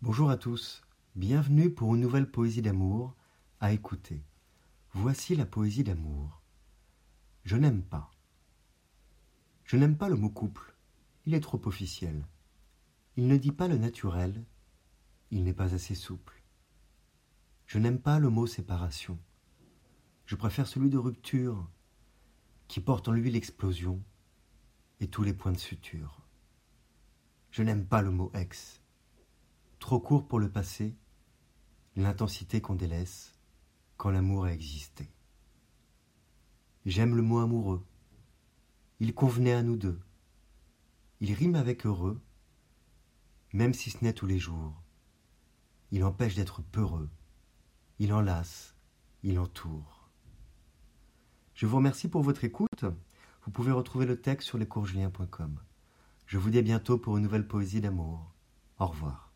Bonjour à tous, bienvenue pour une nouvelle poésie d'amour à écouter. Voici la poésie d'amour. Je n'aime pas. Je n'aime pas le mot couple, il est trop officiel. Il ne dit pas le naturel, il n'est pas assez souple. Je n'aime pas le mot séparation. Je préfère celui de rupture, qui porte en lui l'explosion et tous les points de suture. Je n'aime pas le mot ex trop court pour le passé, l'intensité qu'on délaisse quand l'amour a existé. J'aime le mot amoureux. Il convenait à nous deux. Il rime avec heureux, même si ce n'est tous les jours. Il empêche d'être peureux. Il enlace, il entoure. Je vous remercie pour votre écoute. Vous pouvez retrouver le texte sur lescoursjulien.com. Je vous dis à bientôt pour une nouvelle poésie d'amour. Au revoir.